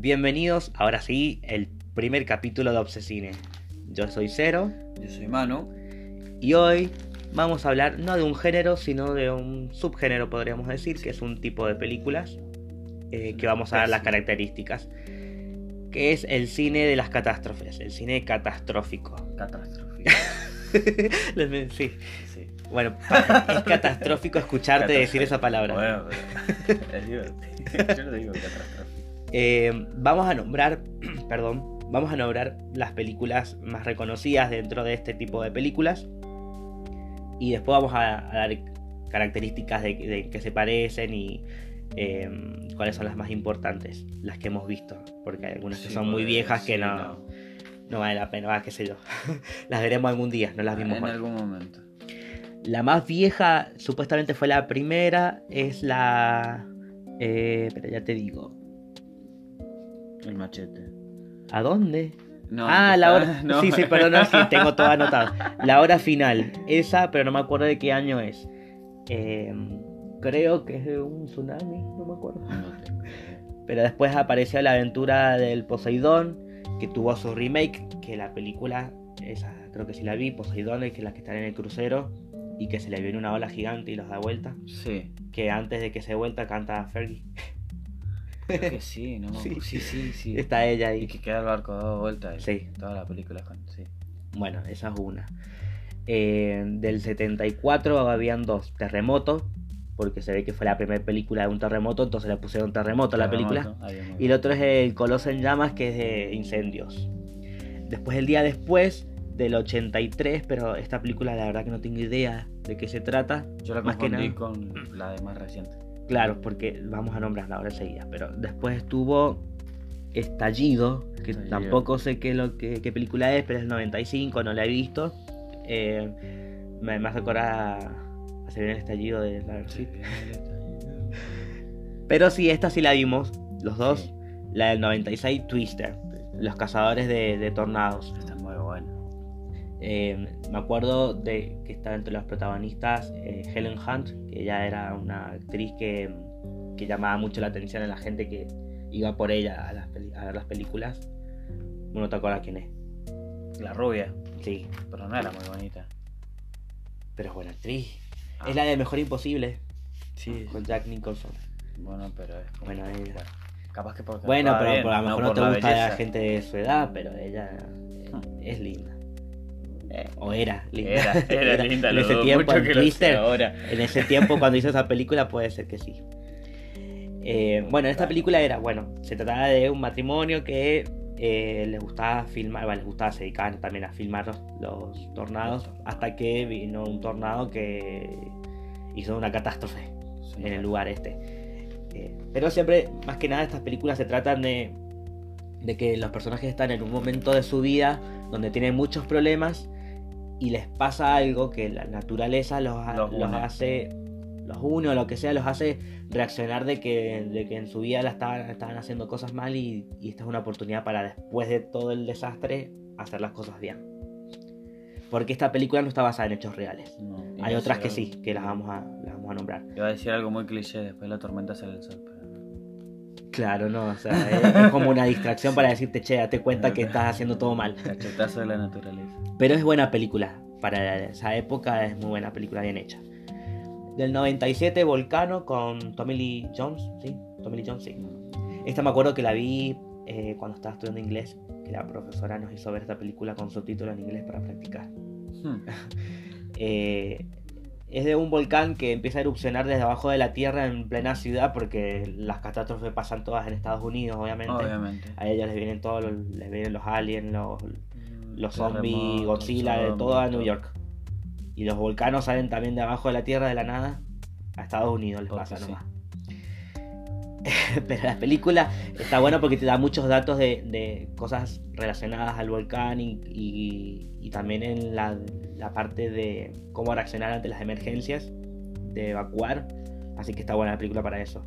Bienvenidos ahora sí el primer capítulo de Obsesine. Yo soy Cero Yo soy Manu. y hoy vamos a hablar no de un género, sino de un subgénero, podríamos decir, que es un tipo de películas eh, que vamos a dar las características, que es el cine de las catástrofes, el cine catastrófico. Catástrofe. sí, Sí. bueno, es catastrófico escucharte decir esa palabra. Bueno, pero es divertido. Yo lo digo catástrofe. Eh, vamos a nombrar, perdón, vamos a nombrar las películas más reconocidas dentro de este tipo de películas. Y después vamos a, a dar características de, de que se parecen y eh, cuáles son las más importantes, las que hemos visto. Porque hay algunas que Sí, son muy viejas que no, no vale la pena, qué sé yo. las veremos algún día, no las vimos En hoy. algún momento. La más vieja, supuestamente fue la primera, es la... Eh, pero ya te digo. El machete. ¿A dónde? No, ah, la hora. no. Sí, sí, pero no, sí, tengo todo anotado. La hora final. Esa, pero no me acuerdo de qué año es. Eh, creo que es de un tsunami, no me acuerdo. Tengo. Pero después apareció la aventura del Poseidón, que tuvo su remake, que la película, esa creo que sí la vi, Poseidón, es que la que está en el crucero y que se le viene una ola gigante y los da vuelta. Sí. Que antes de que se vuelta canta Fergie. Creo que sí, no Sí. Sí, sí, sí. Está ella Y ahí. que queda el barco dado vuelta. y Sí. Toda la película con. Sí. Bueno, esa es una. Eh, del 74 habían dos. Terremoto, porque se ve que fue la primera película de un terremoto, entonces le pusieron terremoto a la película. Y el otro es el Coloso en llamas, que es de incendios. Después, el día después, del 83, pero esta película la verdad que no tengo idea de qué se trata. Yo la más que nada. con la de más reciente. Claro, porque vamos a nombrarla ahora enseguida. Pero después estuvo Estallido, que Estallido. tampoco sé qué, lo que, qué película es, pero es el 95, no la he visto. Eh, me, me hace acordar a, Se viene el estallido de la Pero sí, esta sí la vimos, los dos. Sí. La del 96, Twister, Los Cazadores de, de Tornados. Está. Eh, me acuerdo de que estaba entre los protagonistas eh, Helen Hunt, que ella era una actriz que, que llamaba mucho la atención a la gente que iba por ella a, las a ver las películas. Uno te acuerdas quién es. La rubia. Sí, Pero no era muy bonita. pero es buena actriz. Ah. Es la de Mejor Imposible, Sí. con Jack Nicholson. Bueno, pero es como- Bueno, ella. bueno, capaz que porque Bueno, pero, bien, pero a lo mejor no, te la gusta la belleza. gente de su edad, pero ella eh, Ah. es linda. Eh, O era linda. Era, era linda, en lo ese dudo tiempo mucho en que lo sea Twister. ahora. En ese tiempo, cuando hizo esa película, puede ser que sí. Eh, bueno, esta película era, bueno, se trataba de un matrimonio que eh, les gustaba filmar, bueno, les gustaba, se dedicaban también a filmar los, los tornados, hasta que vino un tornado que hizo una catástrofe Sí. en el lugar este. Eh, pero siempre, más que nada, estas películas se tratan de, de que los personajes están en un momento de su vida donde tienen muchos problemas y les pasa algo que la naturaleza los, Los los hace, los une o lo que sea, los hace reaccionar de que, de que en su vida la estaban, estaban haciendo cosas mal y, y esta es una oportunidad para después de todo el desastre hacer las cosas bien. Porque esta película no está basada en hechos reales. No, Hay otras que algo- sí, que las vamos a, las vamos a nombrar. Iba a decir algo muy cliché, después de la tormenta sale el sol, pero. Claro, no, o sea, es, es como una distracción para decirte, che, date cuenta que estás haciendo todo mal. Cachetazo de la naturaleza. Pero es buena película, para esa época es muy buena película, bien hecha. Del 97, Volcano con Tommy Lee Jones, ¿sí? Tommy Lee Jones, sí. Esta me acuerdo que la vi eh, cuando estaba estudiando inglés, que la profesora nos hizo ver esta película con subtítulos en inglés para practicar. Hmm. Eh, es de un volcán que empieza a erupcionar desde abajo de la tierra en plena ciudad porque las catástrofes pasan todas en Estados Unidos, obviamente. Obviamente. A ellos les vienen todos los, les vienen los aliens, los, los zombies, Godzilla, de zombies, todo a New. York. Y los volcanos salen también de abajo de la tierra de la nada. A Estados Unidos les Porque pasa sí. nomás. Pero la película está buena porque te da muchos datos de, de cosas relacionadas al volcán y, y- y también en la, la parte de cómo reaccionar ante las emergencias, de evacuar. Así que está buena la película para eso.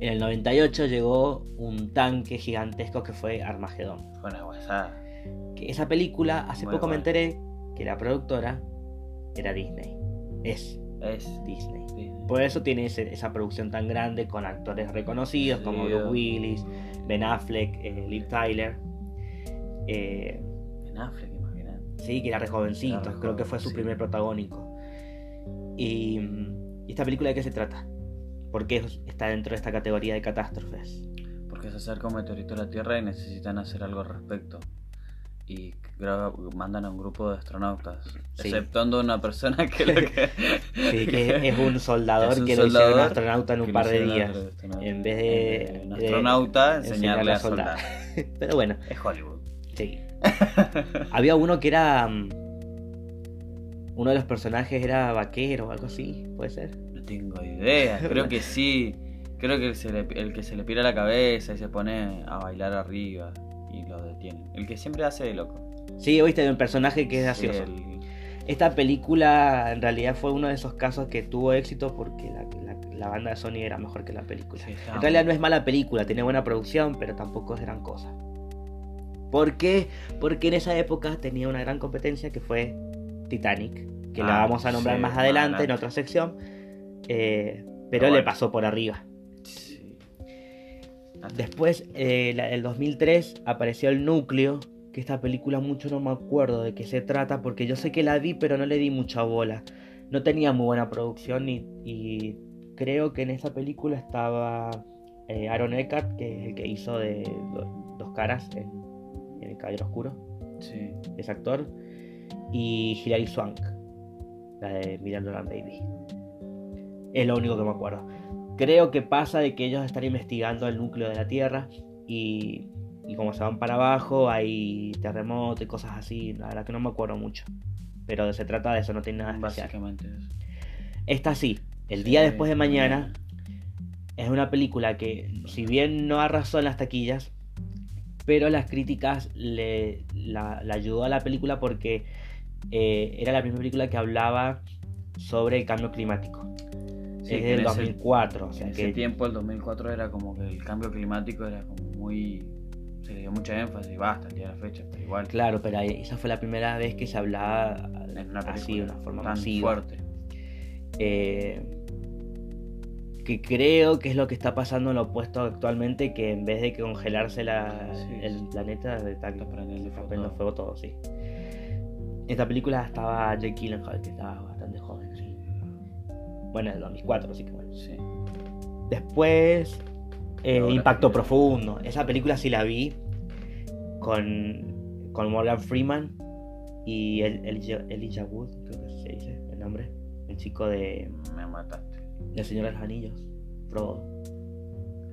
En el 98 llegó un tanque gigantesco que fue Armagedón. Fue una guasada. Que esa película, hace Muy poco me enteré que la productora era Disney. Es Es Disney. Disney. Por eso tiene ese- esa producción tan grande con actores reconocidos Sí, como Bruce Willis, Ben Affleck, eh, Liv Tyler. Eh, En Affleck. Sí, que era re jovencito, Era re creo que fue su sí. primer protagónico. Y, ¿y esta película de qué se trata? ¿Por qué está dentro de esta categoría de catástrofes? Porque se acerca un meteorito a la Tierra y necesitan hacer algo al respecto. Y mandan a un grupo de astronautas, Sí. exceptuando una persona que lo que. Sí, que es un soldador Es un que lo hicieron astronauta en un par de días. En vez de, de un astronauta, enseñarle enseñarle a a soldar. Pero bueno, Es Hollywood. sí. Había uno que era. mm, Uno de los personajes era vaquero o algo así, puede ser. No tengo idea, creo que sí. Creo que el, se le- el que se le pira la cabeza y se pone a bailar arriba y lo detienen. El que siempre hace de loco. Sí, viste, un personaje que es Sí, gracioso. el- Esta película en realidad fue uno de esos casos que tuvo éxito porque la, la- la banda de Sony era mejor que la película. sí, En realidad no es mala película, tiene buena producción, pero tampoco es gran cosa. ¿Por qué? Porque en esa época tenía una gran competencia que fue Titanic, que la Ah, vamos a nombrar sí, más adelante en otra sección, eh, pero le pasó por arriba. sí. Después, eh, la- el 2003, apareció El Núcleo, que esta película mucho no me acuerdo de qué se trata, porque yo sé que la vi, pero no le di mucha bola. No tenía muy buena producción y, y creo que en esa película estaba eh, Aaron Eckhart, que es el que hizo de Do- Dos Caras en, en El Caballero Oscuro, Sí. es actor, y Hilary Swank, la de Miranda Baby. Es lo único que me acuerdo. Creo que pasa de que ellos están investigando el núcleo de la Tierra y, y como se van para abajo hay terremotos y cosas así. La verdad que no me acuerdo mucho. Pero se trata de eso, no tiene nada especial. Básicamente eso. Esta sí, El Sí, día después de mañana es una película que, si bien no arrasó en las taquillas, pero las críticas le la, la ayudó a la película porque eh, era la primera película que hablaba sobre el cambio climático. Sí, es del en ese- 2004, o sea en que ese tiempo, el 2004, era como que el cambio climático era como muy. Se le dio mucha énfasis, basta, el día de la fecha, pero igual. claro, pero esa fue la primera vez que se hablaba En una así de una forma tan masiva. fuerte. Eh, que creo que es lo que está pasando en lo opuesto actualmente, que en vez de congelarse la- Sí, el sí. planeta, está, prendiendo fuego todo. sí. Esta película estaba Jake Gyllenhaal, que estaba bastante joven, sí. Bueno, en el 2004, así que bueno. Sí. Después, eh, Impacto. Profundo. Esa película sí la vi con, con Morgan Freeman y el, Elijah, Elijah Wood, creo que se dice el nombre. El chico de Me mataste. El Señor de los Anillos, Frodo.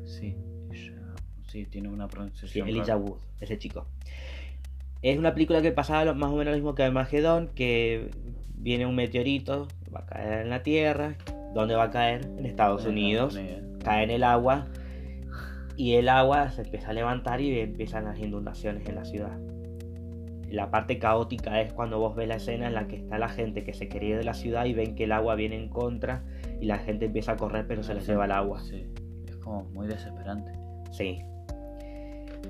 Sí. ella- Sí, tiene una Sí, pronunciación. Elijah rara. Wood, ese chico. Es una película que pasaba lo- más o menos lo mismo que Armagedón, que viene un meteorito, va a caer en la Tierra. ¿Dónde va a caer? En Estados En Unidos. Unidos. Cae en el agua y el agua se empieza a levantar y empiezan las inundaciones en la ciudad. La parte caótica es cuando vos ves la escena en la que está la gente que se quería ir de la ciudad y ven que el agua viene en contra y la gente empieza a correr pero se les lleva el agua. Sí. Es como muy desesperante. Sí.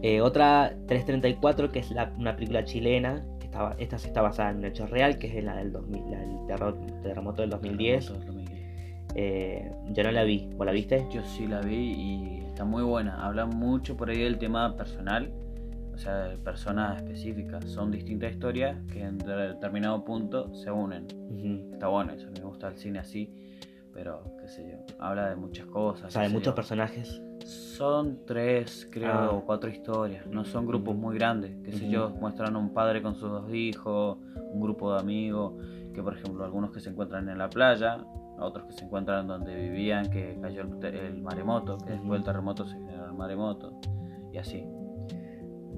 Eh, otra 334 que es la- una película chilena, que estaba, esta sí está basada en un hecho real, que es la del, 2000, la del terror- terremoto del 2010. Terremoto del 2010. Eh, yo no la vi, ¿vos la viste? Yo sí la vi y está muy buena. Habla mucho por ahí del tema personal, o sea, de personas específicas. Son distintas historias que en determinado punto se unen. Está bueno eso, me gusta el cine así, pero qué sé yo, habla de muchas cosas. O sea, qué de sé muchos yo. personajes. Son tres, creo, Ah. o cuatro historias. No son grupos muy grandes. Qué sé Ujú. yo, muestran un padre con sus dos hijos, un grupo de amigos, que por ejemplo algunos que se encuentran en la playa, otros que se encuentran donde vivían, que cayó el, el maremoto, que después del terremoto se generó el maremoto, y así.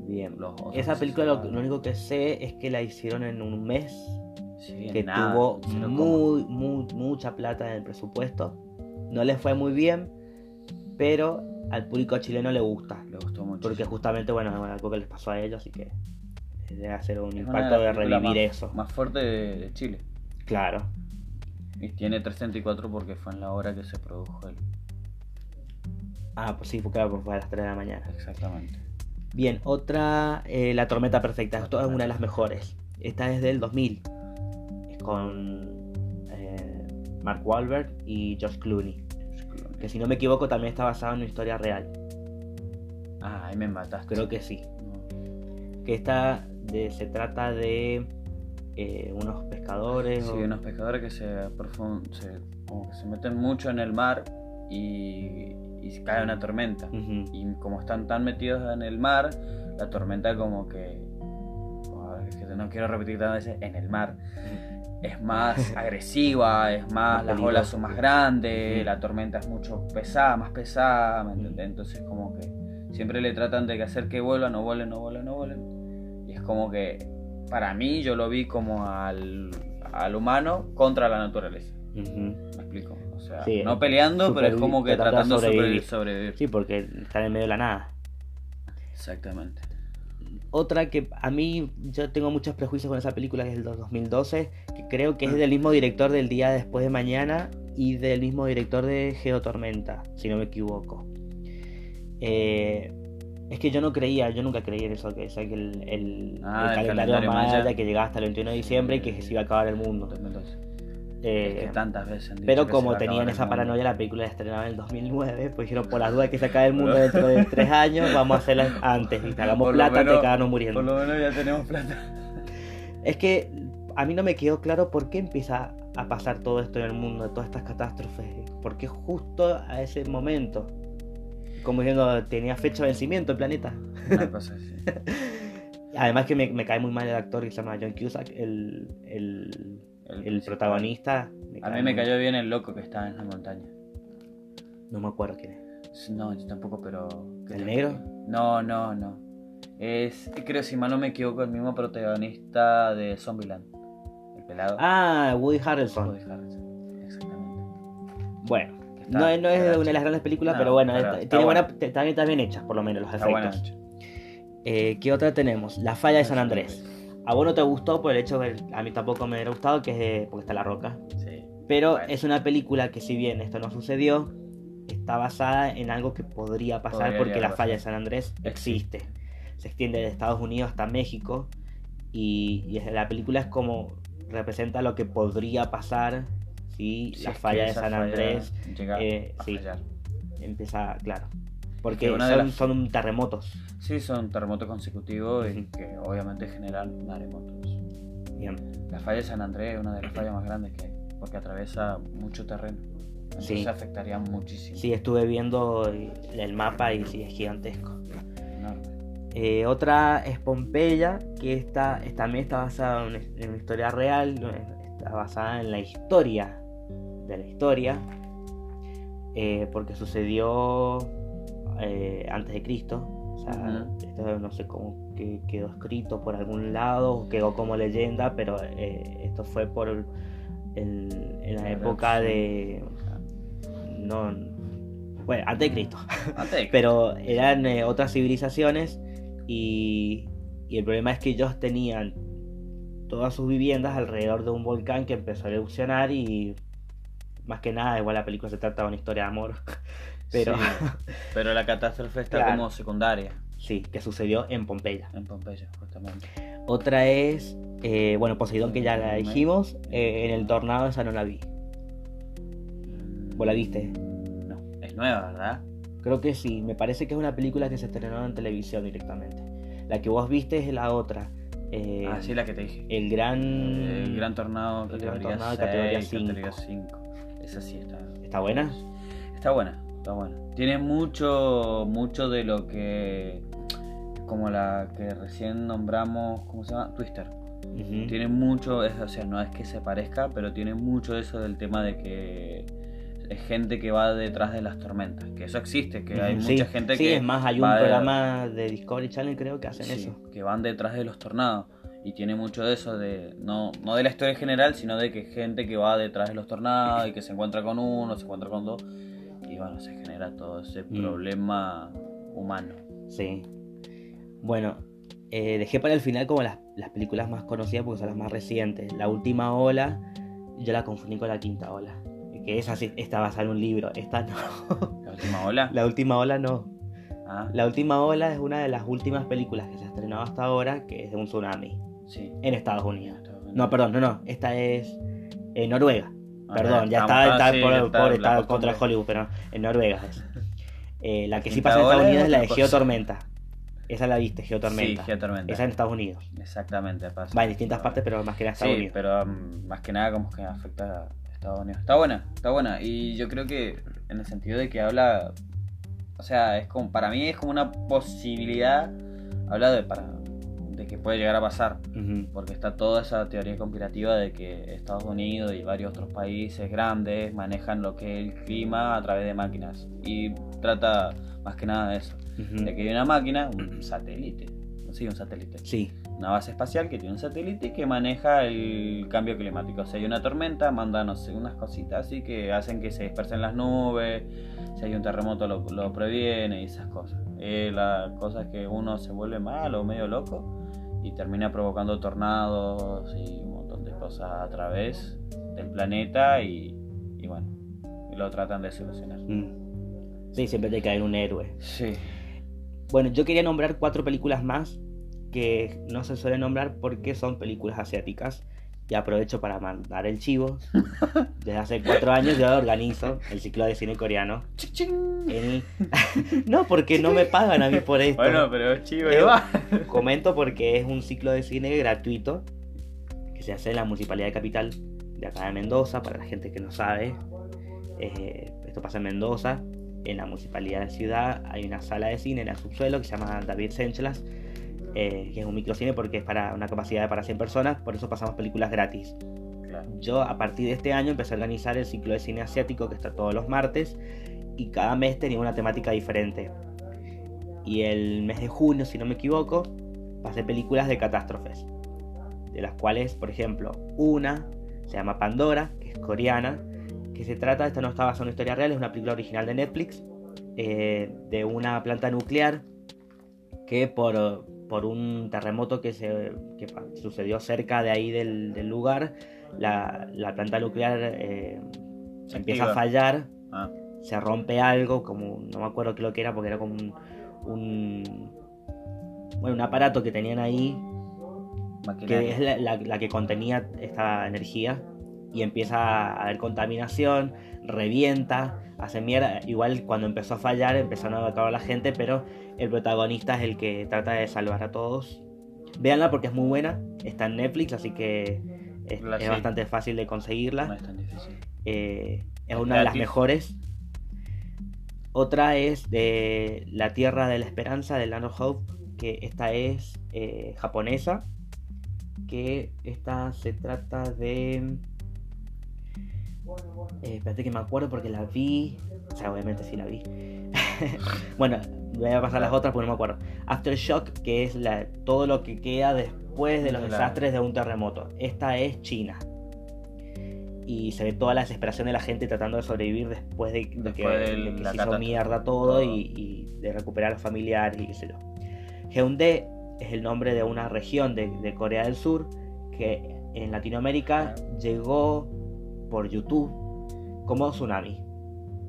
Bien. Los otros Esa película lo, lo único que sé es que la hicieron en un mes, Sí, que nada, tuvo muy, muy, mucha plata en el presupuesto. No le fue muy bien, pero al público chileno le gusta. Le gustó mucho. Porque justamente, bueno, es algo que les pasó a ellos, así que debe hacer un Es impacto de revivir más, eso. Más fuerte de, Chile. Claro. Y tiene 334 porque fue en la hora que se produjo el. Ah, pues sí, fue claro, porque fue a las 3 de la mañana. Exactamente. Bien, otra, eh, La Tormenta Perfecta. Esto es una de las mejores. Esta es del 2000. Con eh, Mark Wahlberg y Josh Clooney. Que si no me equivoco también está basado en una historia real. Ah, ahí me mataste. Creo que sí. No. Que esta de, se trata de eh, unos pescadores. Sí, o- unos pescadores que se, profun- se, como que se meten mucho en el mar y, y cae una tormenta. Y como están tan metidos en el mar, la tormenta como que... Ay, es que no quiero repetir tantas veces, en el mar. Es más agresiva, es más, Más las olas son más grandes, la tormenta es mucho pesada, más pesada, ¿me entendés? Entonces como que siempre le tratan de hacer que vuelvan, no vuelen, no vuelen, no vuelen. Y es como que para mí yo lo vi como al, al humano contra la naturaleza. ¿Me explico? O sea, Sí, no peleando, pero es como que tratando de tratando de sobrevivir. sobrevivir. Sí, porque están en medio de la nada. Exactamente. Otra que a mí yo tengo muchos prejuicios con esa película que es del 2012, que creo que es del mismo director del Día Después de Mañana y del mismo director de Geotormenta, si no me equivoco. Eh, es que yo no creía, yo nunca creí en eso, que, o sea, que el, el- Ah, el el calendario, calendario maya, maya. que llegaba hasta el 21 de diciembre y que se iba a acabar el mundo. 2012. Eh, es que tantas veces pero como tenían esa paranoia, la película la estrenaban en el 2009, pues dijeron, por las dudas que se acabe el mundo dentro de tres años, vamos a hacerla antes y te hagamos Por plata menos- quedarnos muriendo. Por lo menos ya tenemos plata. Es que a mí no me quedó claro por qué empieza a pasar todo esto en el mundo, todas estas catástrofes. ¿Por qué justo a ese momento? Como diciendo, tenía fecha de vencimiento el planeta. Una cosa así. Además que me, me cae muy mal el actor que se llama John Cusack, el, el, El protagonista. A mí me cayó bien el loco que estaba en la montaña. No me acuerdo quién es. No, yo tampoco, pero. ¿qué ¿El negro? No, no, no. Es, creo, si mal no me equivoco, el mismo protagonista de Zombieland. El pelado. Ah, Woody Harrelson. Woody Harrelson. Exactamente. Bueno, está- no, es- no es está una de las grandes películas, No, pero bueno, está- está tiene buena. buena, está bien hecha, por lo menos, los Está efectos. Eh, ¿Qué otra tenemos? La falla de San Andrés. A vos no te gustó por el hecho que a mí tampoco me hubiera gustado, que es de- porque está La Roca. Sí. Pero Bueno. es una película que si bien esto no sucedió, está basada en algo que podría pasar Podría porque la falla de. San Andrés Existe. Se extiende de Estados Unidos hasta México y, la película es como representa lo que podría pasar si, Si la falla de San Andrés eh, a sí. empieza, claro. Porque son, las- son terremotos. Sí, son terremotos consecutivos y que obviamente generan maremotos. Bien. La falla de San Andrés es una de las fallas más grandes que hay, porque atraviesa mucho terreno. Entonces Sí. afectaría muchísimo. Sí, estuve viendo el mapa y sí, es gigantesco. Eh, otra es Pompeya, que está, es- también está basada en, en una historia real, está basada en la historia de la historia, eh, porque sucedió eh, antes de Cristo. O sea, Ujú. esto no sé cómo que quedó escrito por algún lado, o quedó como leyenda, pero eh, esto fue por el- el- en la La época de... No, bueno, antes de Cristo. Antes de- Pero eran eh, otras civilizaciones y, y el problema es que ellos tenían todas sus viviendas alrededor de un volcán que empezó a erupcionar y más que nada, igual la película se trata de una historia de amor, pero Sí, pero la catástrofe está Claro. como secundaria sí, que sucedió en Pompeya. en Pompeya, justamente. Otra es, eh, bueno, Poseidón que ya la dijimos, eh, en el tornado esa no la vi. ¿Vos la viste? No, es nueva, ¿verdad? Creo que sí, me parece que es una película que se estrenó en televisión directamente. La que vos viste es la otra. eh, ah, sí, la que te dije. El gran... El Gran Tornado, el Gran categoría Tornado, 6, categoría categoría 5. Esa sí está. ¿Está buena? Está buena, está. Tiene mucho, mucho de lo que. Como la que recién nombramos, ¿cómo se llama? Twister. Ujú. Tiene mucho, es, o sea, no es que se parezca, pero tiene mucho eso del tema de que es gente que va detrás de las tormentas. Que eso existe, que hay mucha sí. gente Sí, que. es más, hay un programa de Discovery Channel creo que hacen sí, eso. que van detrás de los tornados. Y tiene mucho de eso, de no, no de la historia en general, sino de que gente que va detrás de los tornados y que se encuentra con uno, se encuentra con dos. Bueno, se genera todo ese Mm. problema humano. Sí. Bueno, eh, dejé para el final como las, las películas más conocidas porque son las más recientes. La última ola, yo la confundí con la quinta ola. Que esa sí está basada en un libro, esta no. La última ola. La última ola no. Ah, La última ola es una de las últimas películas que se ha estrenado hasta ahora, que es de un tsunami sí. en Estados Unidos. No, perdón, no, no. Esta es eh, Noruega. Perdón, ya está, ah, está sí, por- está pobre, contra Hollywood, pero en Noruega es. Eh, la que sí pasa en Estados Unidos es la de. Geotormenta. Esa la viste, Geotormenta. Sí, Geotormenta. Esa en Estados Unidos. Exactamente, pasa. Va en distintas partes, pero más que en Estados Sí, Unidos. pero um, más que nada como que afecta a Estados Unidos. Está buena, está buena. Y yo creo que en el sentido de que habla, o sea, es como, para mí es como una posibilidad, habla de, para, de que puede llegar a pasar. Ujú. Porque está toda esa teoría conspirativa de que Estados Unidos y varios otros países grandes manejan lo que es el clima a través de máquinas. Y trata más que nada de eso. De que hay una máquina, un satélite. Sé, un satélite Sí, una base espacial que tiene un satélite que maneja el cambio climático. Si hay una tormenta, manda, no sé, unas cositas así que hacen que se dispersen las nubes. Si hay un terremoto, lo, lo previene y esas cosas. Eh, la cosa es que uno se vuelve mal o medio loco y termina provocando tornados y un montón de cosas a través del planeta y, y bueno, y lo tratan de solucionar. Mm. Sí, siempre te cae un héroe. Sí. Bueno, yo quería nombrar cuatro películas más que no se suelen nombrar porque son películas asiáticas. Y aprovecho para mandar el chivo. Desde hace cuatro años yo organizo el ciclo de cine coreano. El- no, porque no me pagan a mí por esto. Bueno, pero es chivo, Eh. Comento porque es un ciclo de cine gratuito que se hace en la Municipalidad de Capital de acá de Mendoza, para la gente que no sabe. eh, esto pasa en Mendoza. En la Municipalidad de Ciudad hay una sala de cine en el subsuelo que se llama David Senchelas, eh, que es un microcine porque es para una capacidad para 100 personas, por eso pasamos películas gratis. Claro. Yo a partir de este año empecé a organizar el ciclo de cine asiático que está todos los martes y cada mes tenía una temática diferente. Y el mes de junio, si no me equivoco, pasé películas de catástrofes. De las cuales, por ejemplo, una se llama Pandora, que es coreana, que se trata, esta no está basada en una historia real, es una película original de Netflix, eh, de una planta nuclear que por, por un terremoto que, se, que sucedió cerca de ahí del, del lugar, la, la planta nuclear eh, Se empieza a fallar, Ah, se rompe algo, como no me acuerdo qué lo que era, porque era como un, un- bueno, un aparato que tenían ahí, que es la, la- la que contenía esta energía, y empieza a haber contaminación, revienta, hace mierda. Igual cuando empezó a fallar empezaron a evacuar a la gente, pero el protagonista es el que trata de salvar a todos. Véanla porque es muy buena, está en Netflix, así que es, bastante fácil de conseguirla. No es tan difícil. Eh, es una de las mejores. Otra es de La Tierra de la Esperanza de Land of Hope, que esta es eh, japonesa, que esta se trata de... Eh, espérate que me acuerdo porque la vi. O sea, obviamente sí la vi. bueno, voy a pasar las otras porque no me acuerdo. Aftershock, que es la, todo lo que queda después de los desastres de un terremoto. Esta es China. Y se ve toda la desesperación de la gente tratando de sobrevivir después de, de que, de se hizo mierda todo Todo. y, y de recuperar a los familiares y qué sé yo. Es el nombre de una región de, de Corea del Sur que en Latinoamérica llegó por YouTube como tsunami.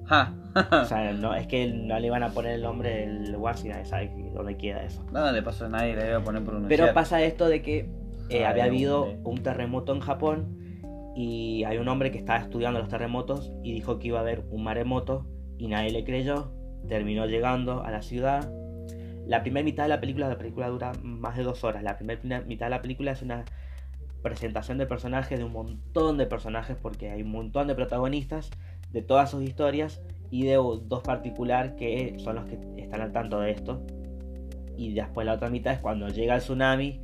Ja. O sea, no, es que no le iban a poner el nombre del lugar si nadie sabe dónde queda eso. No, de paso nadie le iba a poner pronunciar. Pero pasa esto de que eh, Ah, había habido un- un terremoto en Japón y hay un hombre que estaba estudiando los terremotos y dijo que iba a haber un maremoto y nadie le creyó. Terminó llegando a la ciudad. La primera mitad de la película, la película dura más de dos horas. La primera mitad de la película es una presentación de personajes, de un montón de personajes, porque hay un montón de protagonistas de todas sus historias y de dos particular que son los que están al tanto de esto. Y después la otra mitad es cuando llega el tsunami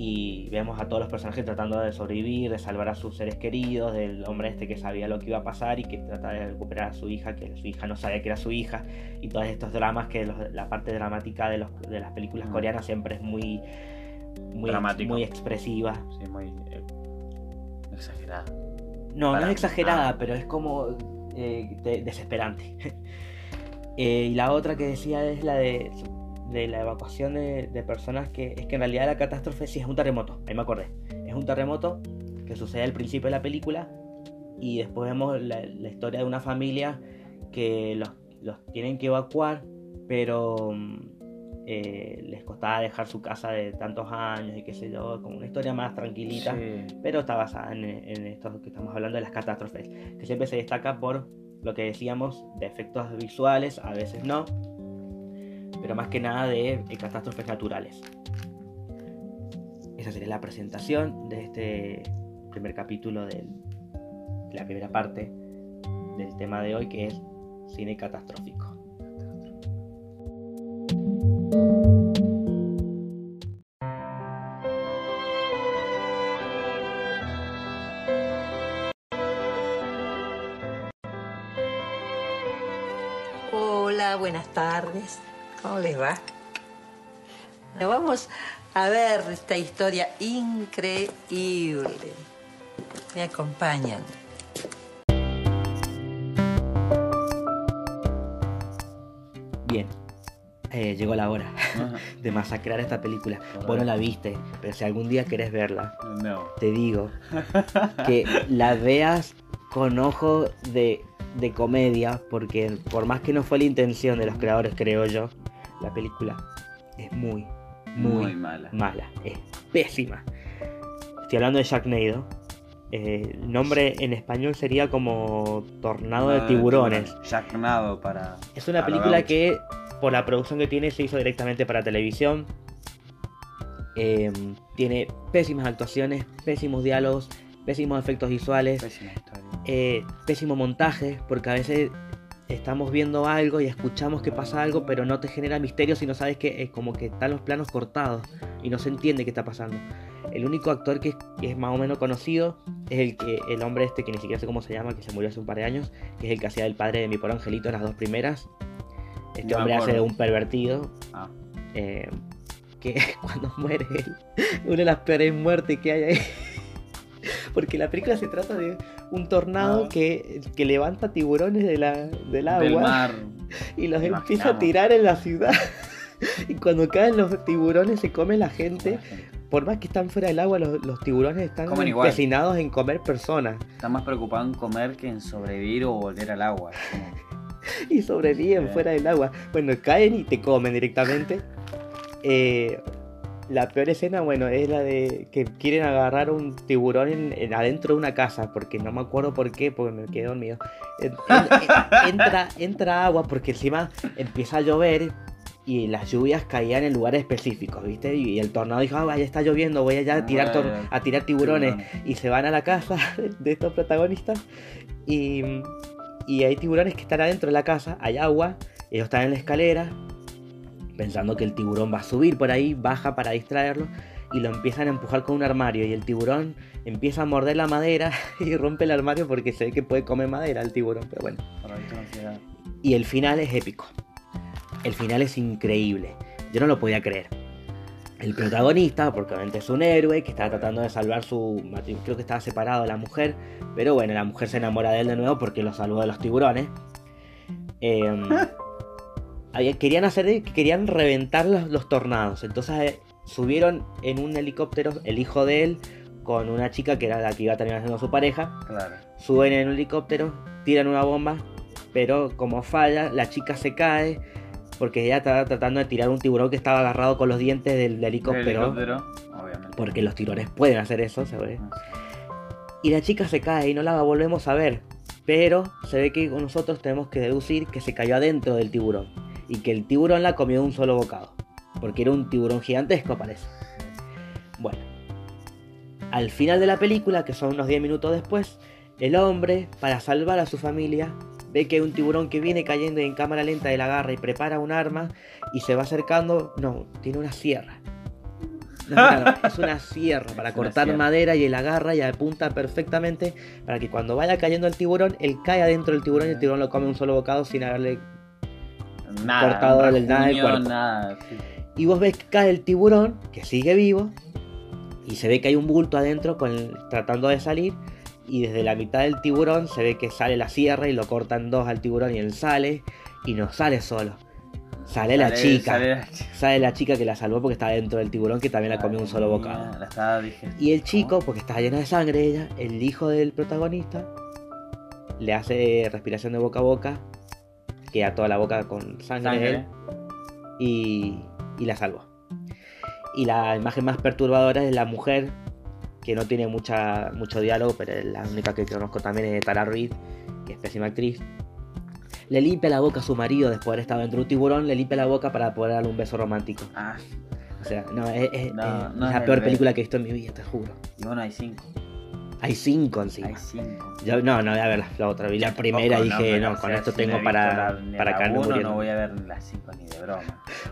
y vemos a todos los personajes tratando de sobrevivir, de salvar a sus seres queridos, del hombre este que sabía lo que iba a pasar y que trata de recuperar a su hija, que su hija no sabía que era su hija, y todos estos dramas que los- la parte dramática de, los- de las películas coreanas siempre es muy, muy, Dramático. muy expresiva. Sí, muy eh, exagerada. No, no es exagerada, ah. pero es como eh, de- desesperante. Eh, y la otra que decía es la de, de la evacuación de, de personas que es que en realidad la catástrofe sí es un terremoto, ahí me acordé. Es un terremoto que sucede al principio de la película y después vemos la, la historia de una familia que los, los tienen que evacuar, pero mm, eh, les costaba dejar su casa de tantos años y qué sé yo, como una historia más tranquilita, Sí. pero está basada en, en esto que estamos hablando de las catástrofes, que siempre se destaca por lo que decíamos de efectos visuales, a veces no, pero más que nada de eh, catástrofes naturales. Esa sería la presentación de este primer capítulo del- de la primera parte del tema de hoy, que es cine catastrófico. Tardes. ¿Cómo les va? Vamos a ver esta historia increíble. Me acompañan. Bien, eh, llegó la hora Ajá. de masacrar esta película. Vos no la viste, pero si algún día querés verla, No. te digo que la veas con ojo de, de comedia, porque por más que no fue la intención de los creadores, creo yo, la película es muy, muy, Muy mala. mala, es pésima. Estoy hablando de Sharknado. Eh, el nombre en español sería como Tornado de Tiburones. Jacknado para. Es una película que, por la producción que tiene, se hizo directamente para televisión. Eh, tiene pésimas actuaciones, pésimos diálogos, pésimos efectos visuales, Pésima historia. Eh, pésimo montaje, porque a veces estamos viendo algo y escuchamos que pasa algo, pero no te genera misterio si no sabes que es como que están los planos cortados y no se entiende qué está pasando. El único actor que, que es más o menos conocido es el que el hombre este que ni siquiera sé cómo se llama, que se murió hace un par de años, que es el que hacía el padre de mi por angelito en las dos primeras. Este No hombre hace de un pervertido. Ah. eh, que cuando muere él, una de las peores muertes que hay ahí. Porque la película se trata de un tornado Ah. que, que levanta tiburones de la, del agua Del mar. y los Imaginamos. empieza a tirar en la ciudad. y cuando caen los tiburones se come la gente. Por más que están fuera del agua, los, los tiburones están empecinados en comer personas. Está más preocupado en comer que en sobrevivir o volver al agua. Y sobreviven Sí. fuera del agua. Bueno, caen y te comen directamente. Eh, la peor escena, bueno, es la de que quieren agarrar un tiburón en- en- adentro de una casa, porque no me acuerdo por qué, porque me quedé dormido. En- en- entra, entra agua porque encima empieza a llover y las lluvias caían en lugares específicos, ¿viste? Y el tornado dijo, ah, vaya, está lloviendo, voy allá a tirar, a tirar tiburones y se van a la casa de estos protagonistas y, y hay tiburones que están adentro de la casa, hay agua, ellos están en la escalera pensando que el tiburón va a subir por ahí, baja para distraerlo y lo empiezan a empujar con un armario y el tiburón empieza a morder la madera y rompe el armario porque se ve que puede comer madera el tiburón, pero bueno. Y el final es épico. El final es increíble. Yo no lo podía creer. El protagonista, porque obviamente es un héroe que estaba tratando de salvar su matrimonio, creo que estaba separado de la mujer, pero bueno, la mujer se enamora de él de nuevo porque lo salvó de los tiburones. Eh, había- querían hacer, querían reventar los, los tornados, entonces eh, subieron en un helicóptero el hijo de él con una chica que era la que iba a terminar siendo su pareja Claro. suben en un helicóptero, tiran una bomba, pero como falla, la chica se cae porque ella estaba tratando de tirar un tiburón que estaba agarrado con los dientes del helicóptero, El helicóptero, obviamente. porque los tiburones pueden hacer eso, se ve. Y la chica se cae y no la volvemos a ver, pero se ve que nosotros tenemos que deducir que se cayó adentro del tiburón y que el tiburón la comió de un solo bocado, porque era un tiburón gigantesco parece. Bueno, al final de la película, que son unos 10 minutos después, el hombre, para salvar a su familia, ve que hay un tiburón que viene cayendo en cámara lenta de la agarra y prepara un arma y se va acercando. No, tiene una sierra. No, claro, es una sierra para Es cortar sierra. madera y él agarra y apunta perfectamente para que cuando vaya cayendo el tiburón, él cae adentro del tiburón y el tiburón lo come un solo bocado sin haberle Nada, cortado del- nada del cuerpo. nada, sí. y vos ves que cae el tiburón, que sigue vivo, y se ve que hay un bulto adentro con, tratando de salir, y desde la mitad del tiburón se ve que sale la sierra y lo cortan dos al tiburón y él sale, y no sale solo. Sale, la Sale- chica. sale Sale... la chica que la salvó porque estaba dentro del tiburón que también la comió un solo bocado. La. Y el chico, porque estaba llena de sangre ella, el hijo del protagonista, le hace respiración de boca a boca, queda toda la boca con sangre, de él, Sangre. y, y la salvó. Y la imagen más perturbadora es la mujer, que no tiene mucha, mucho diálogo, pero es la única que conozco también es Tara Reid, que es pésima actriz. Le limpia la boca a su marido después de haber estado dentro de un tiburón, le limpia la boca para poder darle un beso romántico. Ah, O sea, no, es, es- No, es no es la peor película que he visto en mi vida, te juro. y bueno, hay cinco. Hay cinco encima. Hay cinco. Yo, no, no voy a ver la, la otra. Vi la primera y dije, no, con sea, esto si tengo para, la- para caerme uno, muriendo. No voy a ver las cinco ni de broma.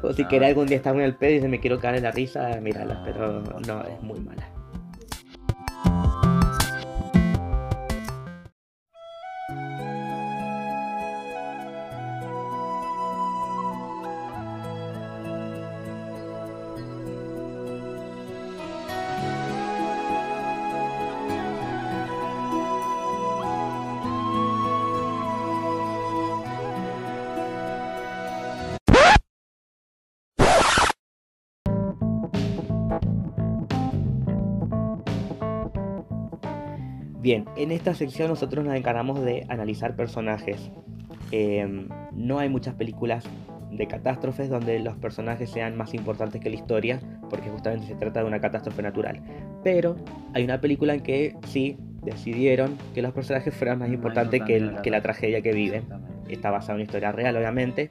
O si No. querés algún día estar muy al pedo y se me quiero caer en la risa, mírala, No, pero no, es muy mala. Bien, en esta sección nosotros nos encargamos de analizar personajes. Eh, no hay muchas películas de catástrofes donde los personajes sean más importantes que la historia, porque justamente se trata de una catástrofe natural. Pero hay una película en que sí decidieron que los personajes fueran más importantes que, el- importante que la tragedia que viven. Está basada en una historia real, obviamente,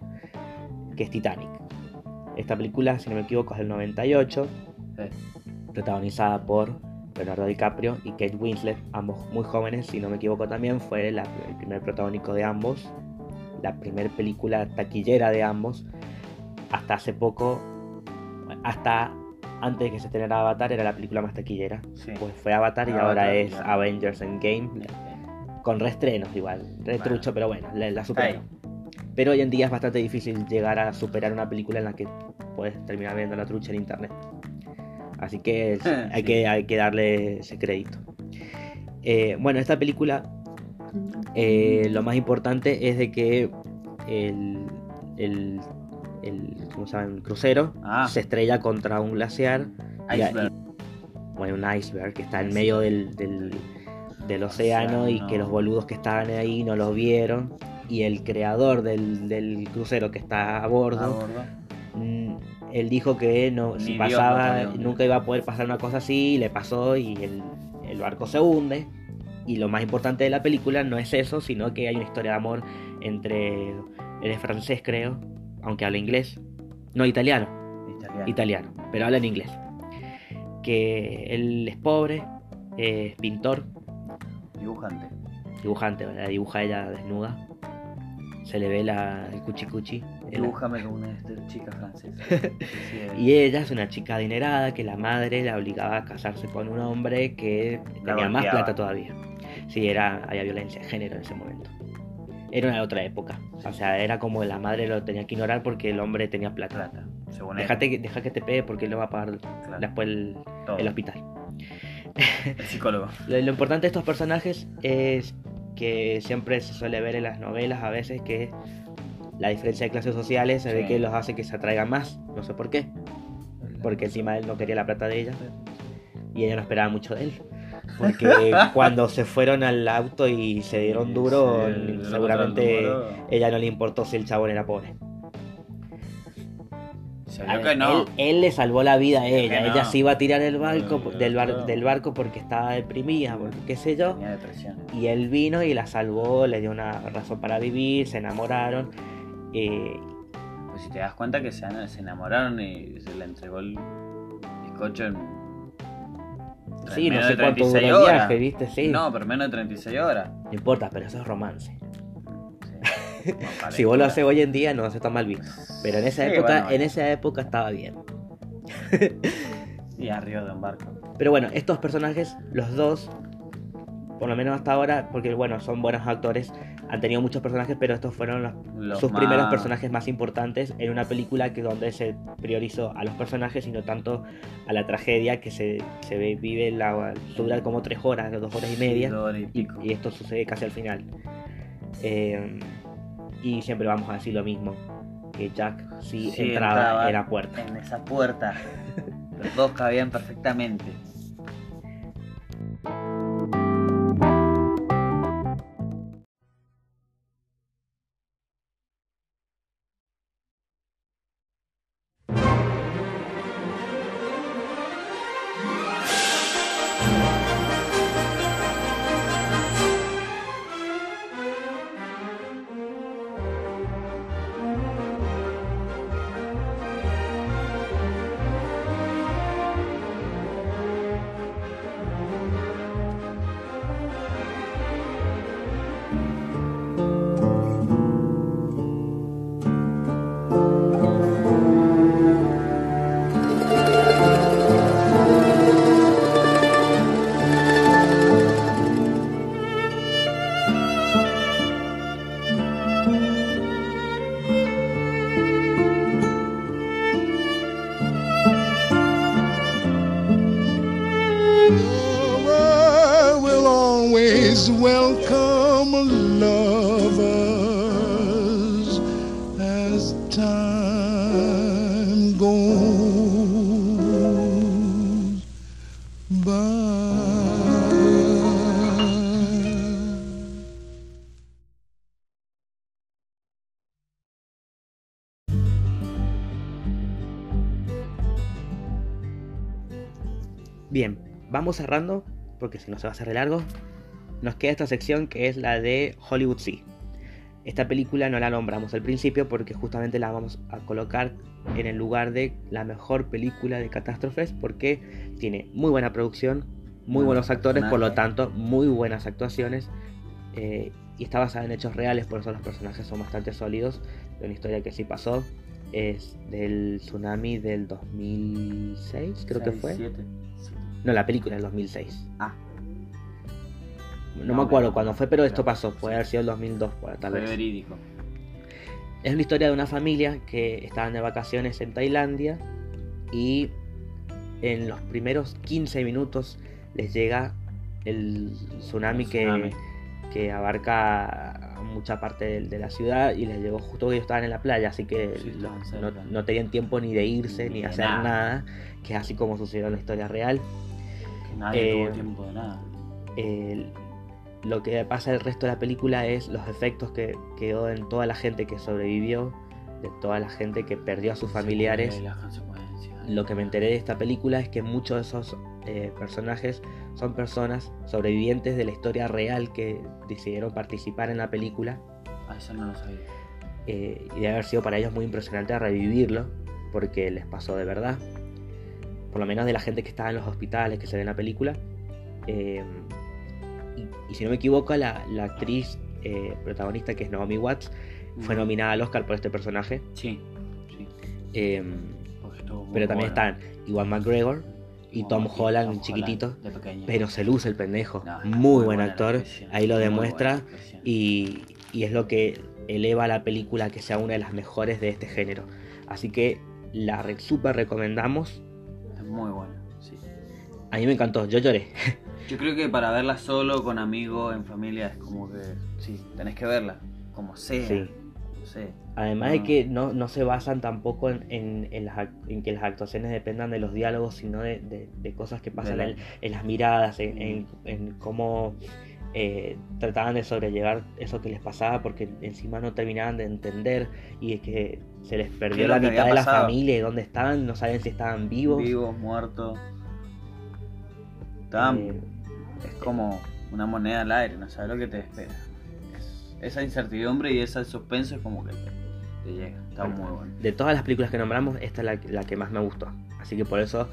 que es Titanic. Esta película, si no me equivoco, es del 98, Sí. protagonizada por Leonardo DiCaprio y Kate Winslet, ambos muy jóvenes, si no me equivoco también, fue la- el primer protagónico de ambos, la primera película taquillera de ambos. Hasta hace poco, hasta antes de que se estrenara Avatar, era la película más taquillera. Sí. Pues fue Avatar y Avatar, ahora es ya. Avengers Endgame, con restrenos igual, retrucho, pero bueno, la, la superaron. Pero hoy en día es bastante difícil llegar a superar una película en la que puedes terminar viendo la trucha en internet. Así que hay, que hay que darle ese crédito. Eh, bueno, esta película eh, lo más importante es de que el, el, el- ¿cómo se llama? el crucero Ah. se estrella contra un glaciar. y- Iceberg. y- bueno, un iceberg que está en medio del, del, del océano y que los boludos que estaban ahí no lo vieron. Y el creador del, del crucero que está a A bordo, bordo. mm, él dijo que no, si pasaba, nunca iba a poder pasar una cosa así, y le pasó y el, el barco se hunde. Y lo más importante de la película no es eso, sino que hay una historia de amor entre. Él es francés, creo, aunque habla inglés. No, italiano Italiano. italiano, pero habla en inglés. Que él es pobre, es pintor, Dibujante. dibujante, la dibuja ella desnuda. Se le ve la, el cuchi cuchi. El- Dibújame como una de estas chicas francesas. Sí, sí, Y ella es una chica adinerada que la madre la obligaba a casarse con un hombre que La tenía más plata todavía. Sí, era, había violencia de género en ese momento. Era una otra época. O sea, era como la madre lo tenía que ignorar porque el hombre tenía plata. plata. Según él. Deja que te pegue porque él lo va a pagar Claro. después el hospital. El psicólogo. Lo, lo importante de estos personajes es que siempre se suele ver en las novelas a veces que la diferencia de clases sociales se ve Sí. que los hace que se atraigan más. No sé por qué. Porque encima él no quería la plata de ella y ella no esperaba mucho de él. Porque cuando se fueron al auto y se dieron duro, Sí, seguramente duro. ella no le importó si el chabón era pobre. Ver, que no. él, él le salvó la vida a ella. no. Ella se iba a tirar del barco, del, bar- del barco porque estaba deprimida, porque qué sé yo. Tenía depresión. Y él vino y la salvó, le dio una razón para vivir, se enamoraron. Eh, Pues si te das cuenta que se, se enamoraron y se le entregó el bizcocho en. sí, no sé cuánto duró 36 el viaje, ¿viste? Sí. No, pero menos de 36 horas. No importa, pero eso es romance. Sí. Si vos lo haces hoy en día, no se está mal visto. Pero en esa Sí, época, bueno. en esa época estaba bien. Y arriba de un barco. Pero bueno, estos personajes, los dos, por lo menos hasta ahora, porque bueno, son buenos actores, han tenido muchos personajes, pero estos fueron los Los sus más- primeros personajes más importantes en una película que donde se priorizó a los personajes y no tanto a la tragedia que se, se ve, vive la dura como tres horas, dos horas y media horas y y, esto sucede casi al final. Eh, y siempre vamos a decir lo mismo, que Jack sí, Sí, entraba, entraba en la puerta. En esa puerta. Los dos cabían perfectamente. Vamos cerrando, porque si no se va a hacer largo. Nos queda esta sección que es la de Hollywood Sea. Esta película no la nombramos al principio porque justamente la vamos a colocar en el lugar de la mejor película de catástrofes porque tiene muy buena producción, muy buenos actores, por lo tanto muy buenas actuaciones eh, y está basada en hechos reales, por eso los personajes son bastante sólidos, de una historia que sí pasó. Es del tsunami del 2006, creo que fue. No, la película del 2006. Ah, No, No, me acuerdo cuándo fue, pero esto pasó. Puede sí. haber sido el 2002, por- tal fue vez. verídico. Es una historia de una familia que estaban de vacaciones en Tailandia y en los primeros 15 minutos les llega el tsunami, El que, tsunami. que abarca mucha parte de, de la ciudad y les llegó justo que ellos estaban en la playa, así que Sí, no, no tenían tiempo ni de irse ni de hacer nada. nada. que es así como sucedió en la historia real. Que nadie Eh, tuvo tiempo de nada. lo que pasa el resto de la película es los efectos que quedó en toda la gente que sobrevivió, de toda la gente que perdió a sus familiares. Y las consecuencias. Lo que me enteré de esta película es que muchos de esos eh, personajes son personas sobrevivientes de la historia real que decidieron participar en la película Ah, eso no lo sabía. eh, y debe haber sido para ellos muy impresionante revivirlo porque les pasó de verdad. Por lo menos de la gente que estaba en los hospitales que se ve en la película. Eh, y, y si no me equivoco, la, la actriz eh, protagonista que es Naomi Watts fue nominada al Oscar por este personaje. Sí, sí. Eh, muy pero también bueno. están Iwan McGregor y Tom Tom Holland chiquitito. de pequeño. Pero se luce el pendejo. No, está muy buen actor. Ahí lo demuestra. Y, y es lo que eleva a la película a que sea una de las mejores de este género. Así que la super recomendamos. Muy buena, sí. A mí me encantó, yo lloré. Yo creo que para verla solo, con amigos, en familia, es como que. Sí, tenés que verla. Como sea. Sí. Como sea. Además de que no, no se basan tampoco en, en- en las, en que las actuaciones dependan de los diálogos, sino de, de- de cosas que pasan en, en las miradas, en cómo eh, trataban de sobrellevar eso que les pasaba, porque encima no terminaban de entender y es que se les ¿Qué perdió la mitad de la familia y dónde estaban, no saben si estaban vivos. Vivos, muertos. Estaban- Eh, Es como una moneda al aire, no sabes lo que te espera. Es- esa incertidumbre y ese suspenso es como que te, llega. Está muy bueno. de todas las películas que nombramos, esta es la, la que más me gustó. Así que por eso,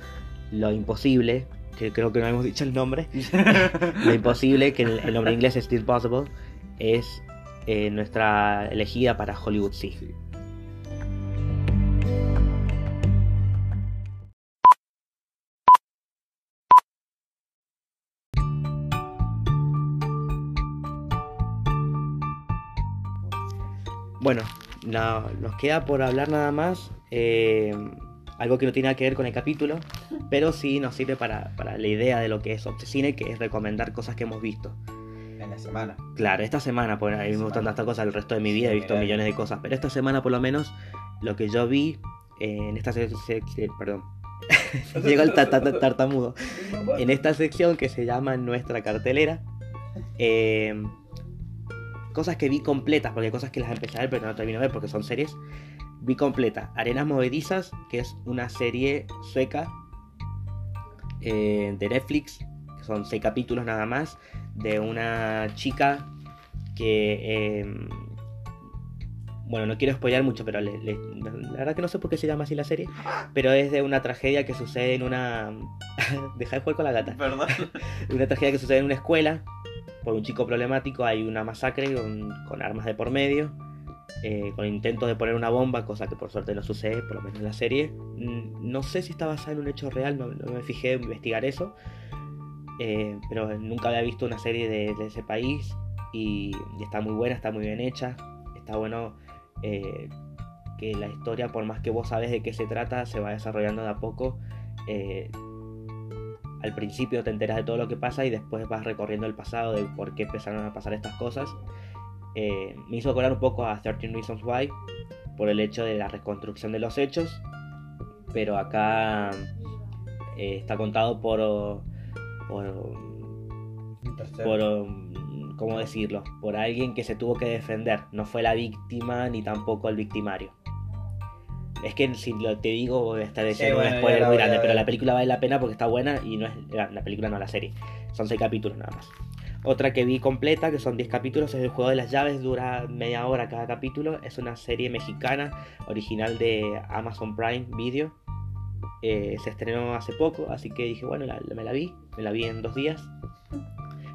lo imposible, que creo que no hemos dicho el nombre, lo imposible, que el, el nombre inglés es Still Possible, es eh, nuestra elegida para Hollywood. Sí. Bueno, no- nos queda por hablar nada más. eh, algo que no tiene nada que ver con el capítulo, pero sí nos sirve para, para la idea de lo que es Obsesine, que es recomendar cosas que hemos visto. En la semana. Claro, esta semana, porque a mí me gustan tantas cosas, el resto de mi vida he Sí, visto mira. millones de cosas, pero esta semana por lo menos lo que yo vi eh, en esta sección, perdón, llegó el ta- ta- ta- tartamudo, en esta sección que se llama Nuestra cartelera, eh, cosas que vi completas, porque hay cosas que las empecé a ver pero no termino de ver porque son series, vi completa Arenas Movedizas, que es una serie sueca eh, de Netflix, que son seis capítulos nada más, de una chica que... eh, bueno, no quiero spoilear mucho, pero le- le- la verdad que no sé por qué se llama así la serie, pero es de una tragedia que sucede en una... Deja de jugar con la gata Perdón. una tragedia que sucede en una escuela por un chico problemático hay una masacre con, con armas de por medio eh, con intentos de poner una bomba cosa que por suerte no sucede por lo menos en la serie Mm, no sé si está basada en un hecho real no, me fijé en investigar eso eh, pero nunca había visto una serie de, ese país y, está muy buena está muy bien hecha está bueno eh, que la historia por más que vos sabes de qué se trata se va desarrollando de a poco al principio te enteras de todo lo que pasa y después vas recorriendo el pasado de por qué empezaron a pasar estas cosas. Eh, me hizo acordar un poco a 13 Reasons Why por el hecho de la reconstrucción de los hechos, pero acá eh, está contado por, por, por, um, ¿cómo decirlo? Por alguien que se tuvo que defender, no fue la víctima ni tampoco el victimario. Es que si lo te digo voy a estar diciendo bueno, un spoiler muy grande, pero la película vale la pena porque está buena y no es la, la película, no la serie. Son seis capítulos nada más. Otra que vi completa, que son 10 capítulos, es El Juego de las Llaves, dura media hora cada capítulo. Es una serie mexicana, original de Amazon Prime Video. Eh, se estrenó hace poco, así que dije, bueno, la- la- me la vi, me la vi en dos días.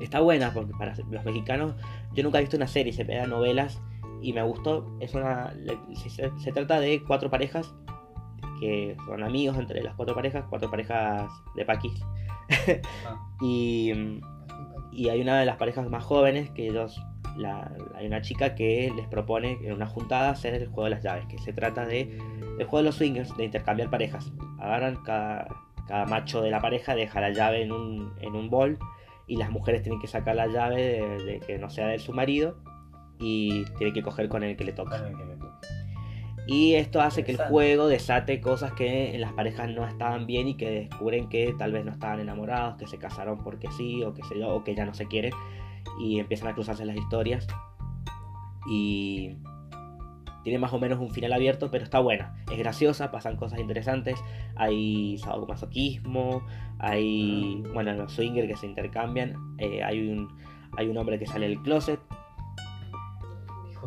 Está buena porque para los mexicanos, yo nunca he visto una serie, se pega novelas y me gustó. Es una, se, se- se trata de cuatro parejas que son amigos entre las cuatro parejas, cuatro parejas de paquis. Ah. y, y hay una de las parejas más jóvenes que ellos, la- hay una chica que les propone en una juntada hacer el juego de las llaves, que se trata de el juego de los swingers, de intercambiar parejas. Agarran cada, cada macho de la pareja, deja la llave en un, en un bol y las mujeres tienen que sacar la llave de, que no sea de su marido y tienen que coger con el que le toca. Y esto hace que el juego desate cosas que en las parejas no estaban bien y que descubren que tal vez no estaban enamorados, que se casaron porque sí, o que yo, o que ya no se quieren. Y empiezan a cruzarse las historias. Y tiene más o menos un final abierto, pero está buena. Es graciosa, pasan cosas interesantes. Hay sadomasoquismo, hay, bueno, los swingers que se intercambian. eh, hay, un, hay un hombre que sale del closet.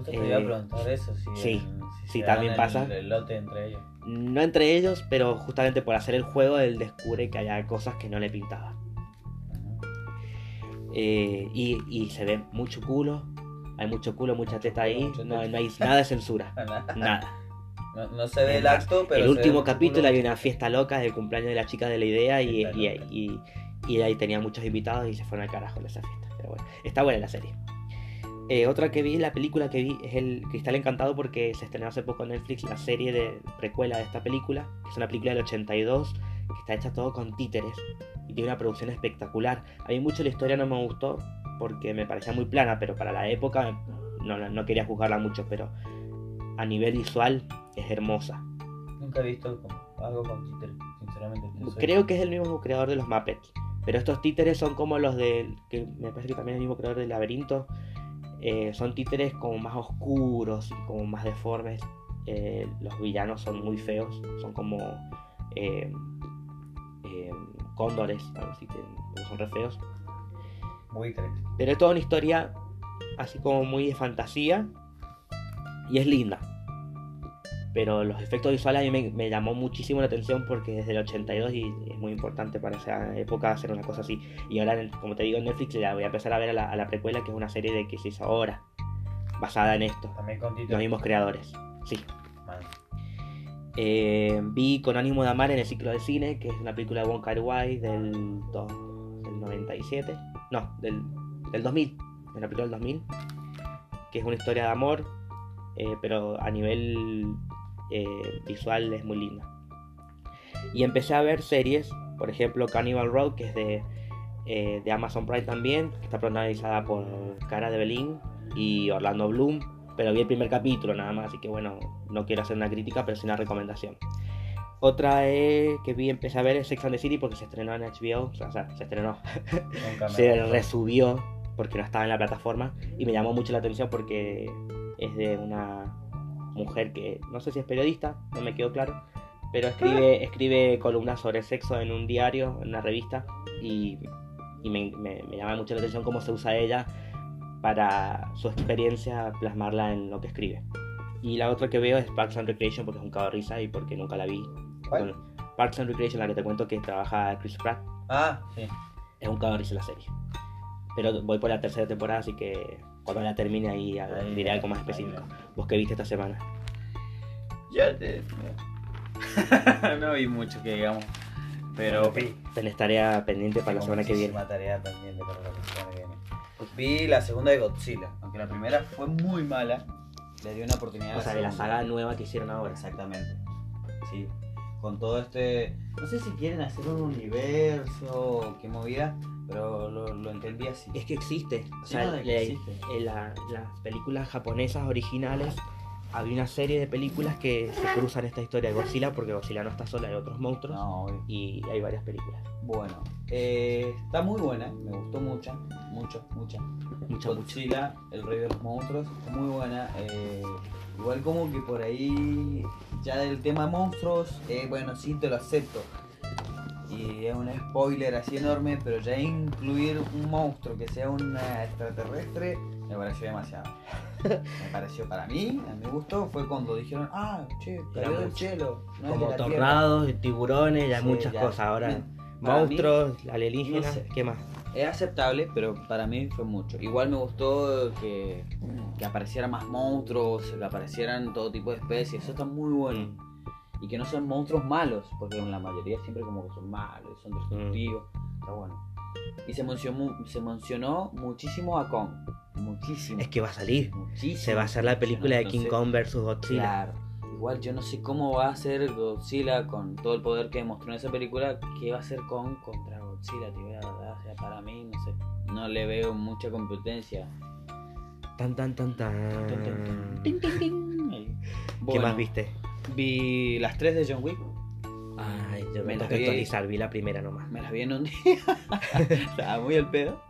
Justo te iba a Eh, preguntar eso, si, sí, si sí, se también pasa. El, el lote entre ellos. No entre ellos, pero justamente por hacer el juego él descubre que hay cosas que no le pintaba. Eh, y, y se ve mucho culo, hay mucho culo, mucha teta ahí, no, no hay nada de censura, Nada. No, no se ve el acto, pero. el último capítulo hay una fiesta loca del cumpleaños de la chica de la idea y, y- y ahí tenía muchos invitados y se fueron al carajo en esa fiesta. Pero bueno, está buena la serie. Eh, otra que vi, la película que vi es el Cristal Encantado porque se estrenó hace poco en Netflix la serie de precuela de esta película, que es una película del 82 que está hecha todo con títeres y tiene una producción espectacular. A mí mucho la historia no me gustó porque me parecía muy plana, pero para la época no, no- quería juzgarla mucho, pero a nivel visual es hermosa. Nunca he visto algo con títeres, sinceramente. soy- Creo que es el mismo creador de los Muppets. Pero estos títeres son como los del. que me parece que también es el mismo creador del laberinto. Eh, son títeres como más oscuros y como más deformes. Eh, los villanos son muy feos. Son como. eh, cóndores, así, que son re feos. Muy. Pero es toda una historia así como muy de fantasía. Y es linda. Pero los efectos visuales a mí me, me llamó muchísimo la atención porque desde el 82 y es muy importante para esa época hacer una cosa así. Y ahora, como te digo, en Netflix la voy a empezar a ver a la, a la precuela, que es una serie de que se hizo ahora, basada en esto. También con. Los mismos creadores. Sí. Eh, vi Con ánimo de amar en el ciclo de cine, que es una película de Wong Kar Wai del, do- del 97. No, del, del 2000. Es una película del 2000. Que es una historia de amor, eh, pero a nivel eh, visual es muy linda. Y empecé a ver series, por ejemplo Cannibal Road, que es de, eh, de Amazon Prime también, que está protagonizada por Cara de Belín y Orlando Bloom, pero vi el primer capítulo nada más, así que bueno, no quiero hacer una crítica, pero sí una recomendación. Otra que vi, empecé a ver es Sex and the City porque se estrenó en HBO, o sea, se estrenó, se resubió porque no estaba en la plataforma y me llamó mucho la atención porque es de una mujer que no sé si es periodista, no me quedó claro, pero escribe, escribe columnas sobre sexo en un diario, en una revista y, y me, me- me llama mucho la atención cómo se usa ella para su experiencia plasmarla en lo que escribe. Y la otra que veo es Parks and Recreation porque es un cago de risa y porque nunca la vi. Bueno, Parks and Recreation, la que te cuento que trabaja Chris Pratt, Ah, sí. es un cago de risa la serie. Pero voy por la tercera temporada, así que cuando la termine ahí diré algo más específico. ¿Vos qué viste esta semana? Ya te. no vi mucho que digamos. Pero vi. Tenés tarea pendiente para la semana que viene. tarea pendiente para la semana que viene. Vi la segunda de Godzilla, aunque la primera fue muy mala. Le di una oportunidad. a O sea, de la saga nueva que hicieron ahora. Exactamente. Sí. Con todo este. No sé si quieren hacer un universo o qué movida, pero lo, lo entendí así. Es que existe. O Sí, sea, no, que existe. en la- las películas japonesas originales había una serie de películas que se cruzan esta historia de Godzilla, porque Godzilla no está sola, hay otros monstruos. No. Y hay varias películas. Bueno, eh, está muy buena, me gustó mucho, mucho, mucha. Mucha, mucha. Godzilla, el rey de los monstruos, está muy buena. eh, igual como que por ahí, ya del tema monstruos, eh, bueno, sí te lo acepto. Y es un spoiler así enorme, pero ya incluir un monstruo que sea un extraterrestre me pareció demasiado. Me pareció para mí, a mi gusto, fue cuando dijeron, ah, che, cayó del cielo. no Como la Tierra". tornados, tiburones, ya hay Sí, muchas ya. cosas. Ahora, monstruos, alienígenas, no sé. ¿qué más? Es aceptable, pero para mí fue mucho. Igual me gustó que, que aparecieran más monstruos, que aparecieran todo tipo de especies. Eso está muy bueno. Y que no son monstruos malos, porque en la mayoría siempre como que son malos, son destructivos. Está bueno. Y se mencionó, se mencionó muchísimo a Kong. Muchísimo. Es que va a salir. Muchísimo. Se va a hacer la película de King Kong versus Godzilla. Claro. Igual yo no sé cómo va a ser Godzilla con todo el poder que demostró en esa película. ¿Qué va a hacer Kong contra Godzilla, tío? La verdad, o sea, para mí, no sé. No le veo mucha competencia. Tan, tan, tan, tan. ¿Qué más viste? Vi las tres de John Wick. Ay, yo Me me las que vi- actualizar, vi la primera nomás. Me las vi en un día. Estaba muy al pedo.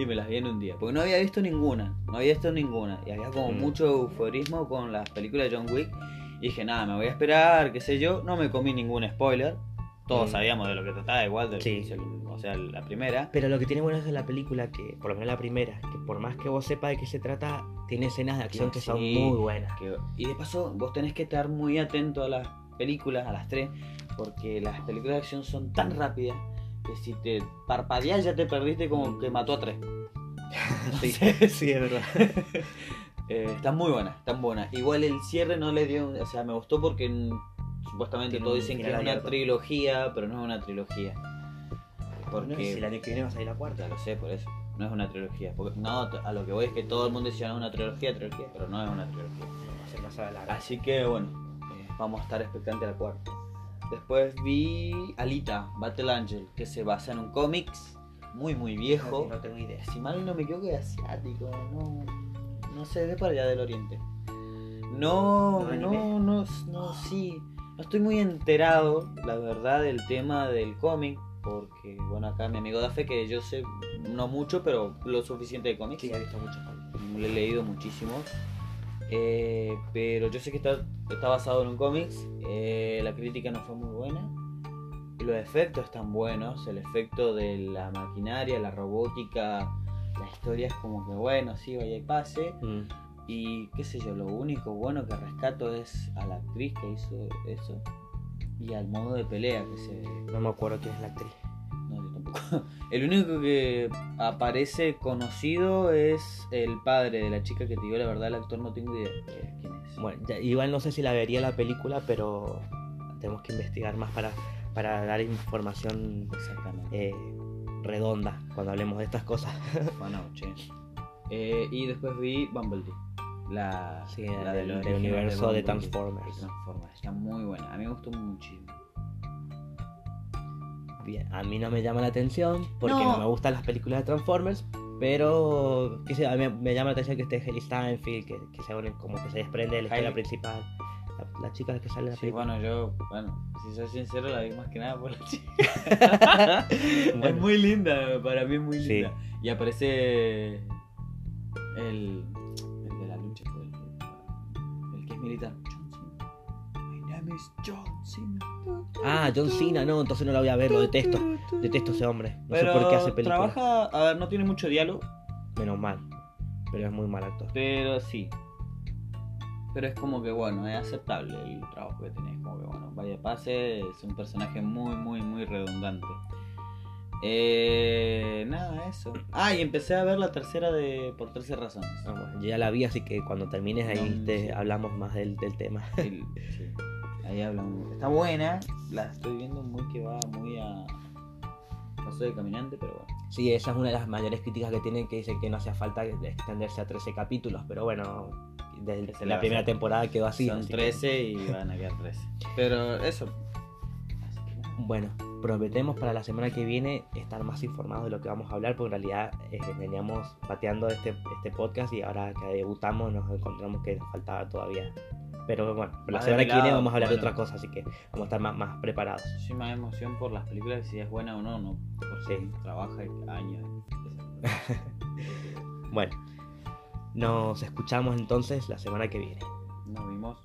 Y me las vi en un día. Porque no había visto ninguna. No había visto ninguna. Y había como Mm. mucho euforismo con las películas de John Wick. Y dije, nada, me voy a esperar, qué sé yo. No me comí ningún spoiler. Todos Mm. sabíamos de lo que trataba, igual de Sí. o sea, la primera. Pero lo que tiene bueno es de la película, que por lo menos la primera, que por más que vos sepas de qué se trata, tiene escenas de acción que son muy buenas. Que- y de paso, vos tenés que estar muy atento a las películas, a las tres, porque las películas de acción son tan rápidas que si te parpadeas ya te perdiste como que mató a tres. Sí, sí, es verdad. Eh, están muy buenas, están buenas. Igual el cierre no le dio, o sea, me gustó porque supuestamente todos dicen que es una trilogía, pero no es una trilogía. Porque Porque si el año que viene va a salir la cuarta. ya lo sé, por eso. No es una trilogía. Porque, no, a lo que voy es que todo el mundo dice "No, es una trilogía, trilogía, pero no es una trilogía. Se pasa de larga. Así que bueno, eh, vamos a estar expectantes al cuarto. Después vi Alita, Battle Angel, que se basa en un cómics muy muy viejo. No tengo idea. Si mal no me equivoco es asiático, no, no sé, de para allá del oriente. No, ¿Un no, no, no, sí. No estoy muy enterado, la verdad, del tema del cómic. Porque, bueno, acá mi amigo Dafe, que yo sé no mucho, pero lo suficiente de cómics. Sí, he visto muchos cómics. Le he leído muchísimos. Eh, pero yo sé que está, está basado en un cómics. eh, la crítica no fue muy buena. Los efectos están buenos. El efecto de la maquinaria, la robótica. La historia es como que bueno, sí, vaya y pase. Mm. Y qué sé yo, lo único bueno que rescato es a la actriz que hizo eso. Y al modo de pelea que se, No me acuerdo quién es la actriz. no, yo tampoco. El único que aparece conocido es el padre de la chica que te digo la verdad, el actor no tengo idea de quién es. Bueno, ya- igual no sé si la vería la película, pero tenemos que investigar más para, para dar información Exactamente. eh, redonda cuando hablemos de estas cosas. Buenas noches. Eh, y después vi Bumblebee. La, Sí, la del- universo de Bumblebee, Transformers. de Transformers. Está muy buena. A mí me gustó muchísimo. Bien, a mí no me llama la atención porque No. no, me gustan las películas de Transformers, pero qué sé, a mí me, me llama la atención que esté Haley Steinfeld, que, que se une- como que se desprende de la historia principal. La, la chica que sale en la Sí, película. bueno, yo, bueno, si soy sincero, la vi más que nada por la chica. Es muy linda, para mí es muy Sí. linda. Y aparece el, militar. John Cena. My name is John Cena. Ah, John Cena, no, entonces no la voy a ver, lo detesto. Detesto a ese hombre. No Pero sé por qué hace películas. trabaja, a ver, no tiene mucho diálogo, Menos mal. Pero es muy mal actor. pero sí. Pero es como que bueno, es aceptable el trabajo que tiene. Es como que bueno, vaya pase, es un personaje muy, muy, muy redundante. Eh, nada, eso. Ah, y empecé a ver la tercera de por 13 razones. Ah, bueno, yo ya la vi, así que cuando termines ahí No, te sí. hablamos más del, del tema. El- sí. Ahí hablan. Está buena, la estoy viendo muy que va muy a paso de caminante, pero bueno. Sí, esa es una de las mayores críticas que tienen, que dice que no hacía falta extenderse a 13 capítulos, pero bueno, desde la primera temporada quedó así. Son así que- 13 y van a quedar 13. Pero eso. Bueno, prometemos para la semana que viene estar más informados de lo que vamos a hablar, porque en realidad eh, veníamos pateando este, este podcast y ahora que debutamos nos encontramos que nos faltaba todavía. Pero bueno, la semana que viene vamos a hablar de bueno. otra cosa, así que vamos a estar más, más preparados. Yo más emoción por las películas, si es buena o no, no. Por si Sí. trabaja años. Bueno, nos escuchamos entonces la semana que viene. Nos vimos.